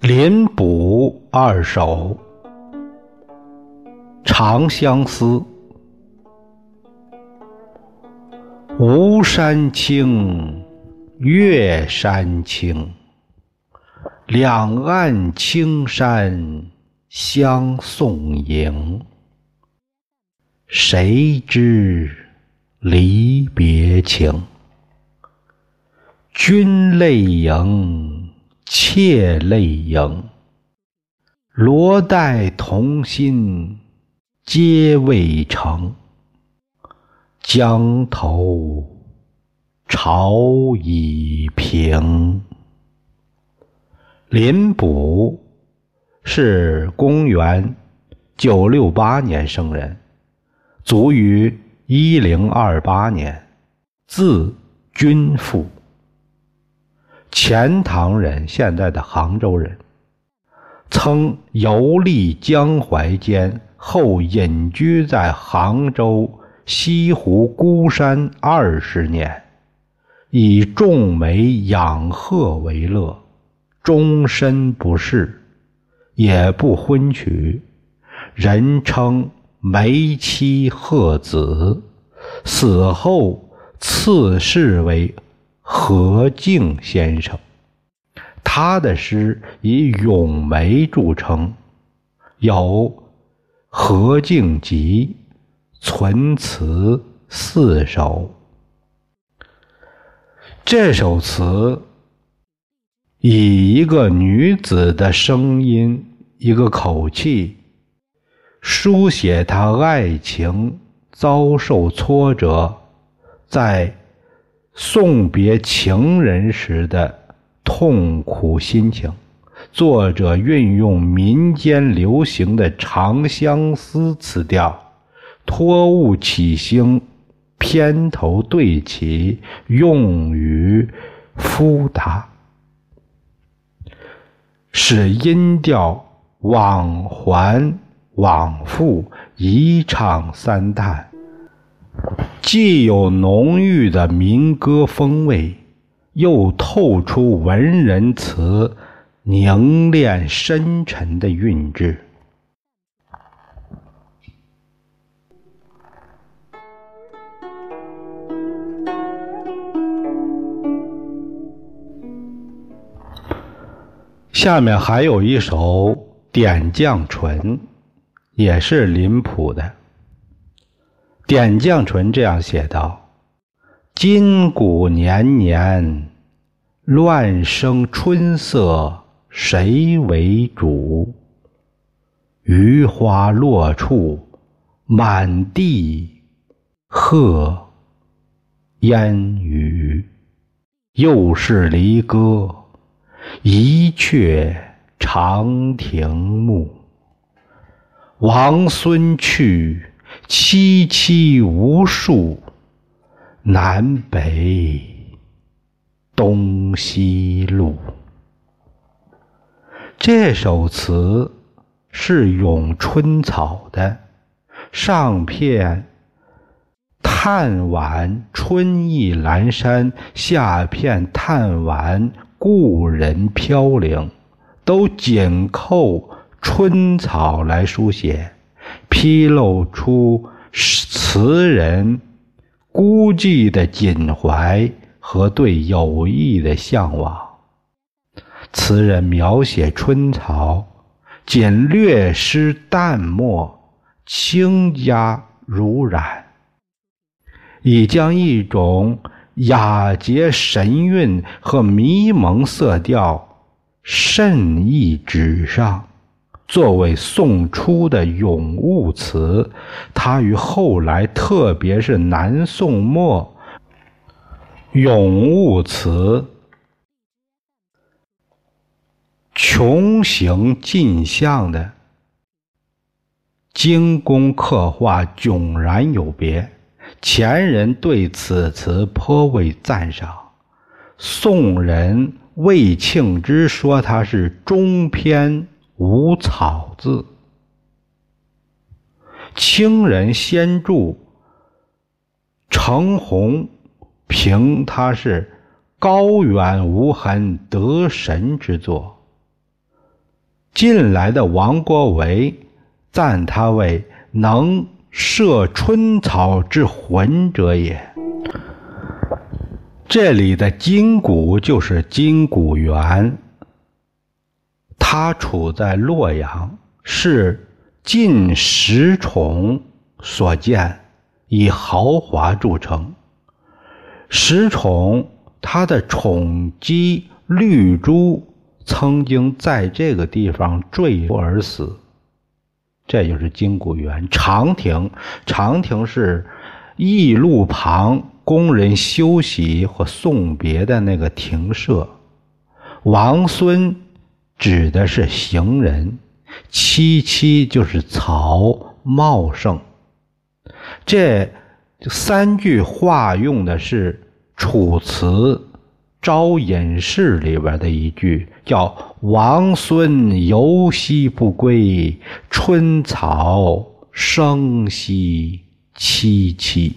林补二首《长相思》：吴山青，月山青，两岸青山相送迎。谁知离别情，君泪盈。妾泪盈，罗带同心皆未成。江头潮已平。林补是公元九六八年生人，卒于一零二八年，字君父。钱塘人，现在的杭州人，曾游历江淮间，后隐居在杭州西湖孤山二十年，以种梅养鹤为乐，终身不仕，也不婚娶，人称梅妻鹤子。死后赐谥为。何敬先生，他的诗以咏梅著称，有《何敬集》，存词四首。这首词以一个女子的声音、一个口气，书写她爱情遭受挫折，在。送别情人时的痛苦心情，作者运用民间流行的《长相思》词调，托物起兴，片头对齐，用语复达，使音调往还往复，一唱三叹。既有浓郁的民歌风味，又透出文人词凝练深沉的韵致。下面还有一首《点绛唇》，也是林甫的。点绛唇这样写道：“今古年年，乱生春色谁为主？余花落处，满地鹤烟雨。又是离歌，一阙长亭暮。王孙去。”萋萋无数，南北东西路。这首词是咏春草的，上片叹晚春意阑珊，下片叹晚故人飘零，都紧扣春草来书写。披露出词人孤寂的襟怀和对友谊的向往。词人描写春草，仅略施淡墨，轻加濡染，已将一种雅洁神韵和迷蒙色调渗溢纸上。作为宋初的咏物词，它与后来特别是南宋末咏物词穷形尽相的精工刻画迥然有别。前人对此词颇为赞赏，宋人魏庆之说它是中篇。无草字。清人先著程弘评他是高远无痕得神之作。近来的王国维赞他为能摄春草之魂者也。这里的金谷就是金谷园，它处在洛阳，是晋石崇所建，以豪华著称。石崇他的宠姬绿珠。曾经在这个地方坠楼而死，这就是金谷园。长亭，长亭是驿路旁工人休息或送别的那个亭舍。王孙指的是行人，萋萋就是草茂盛。这三句话用的是《楚辞·招隐士》里边的一句。叫王孙游兮不归，春草生兮萋萋。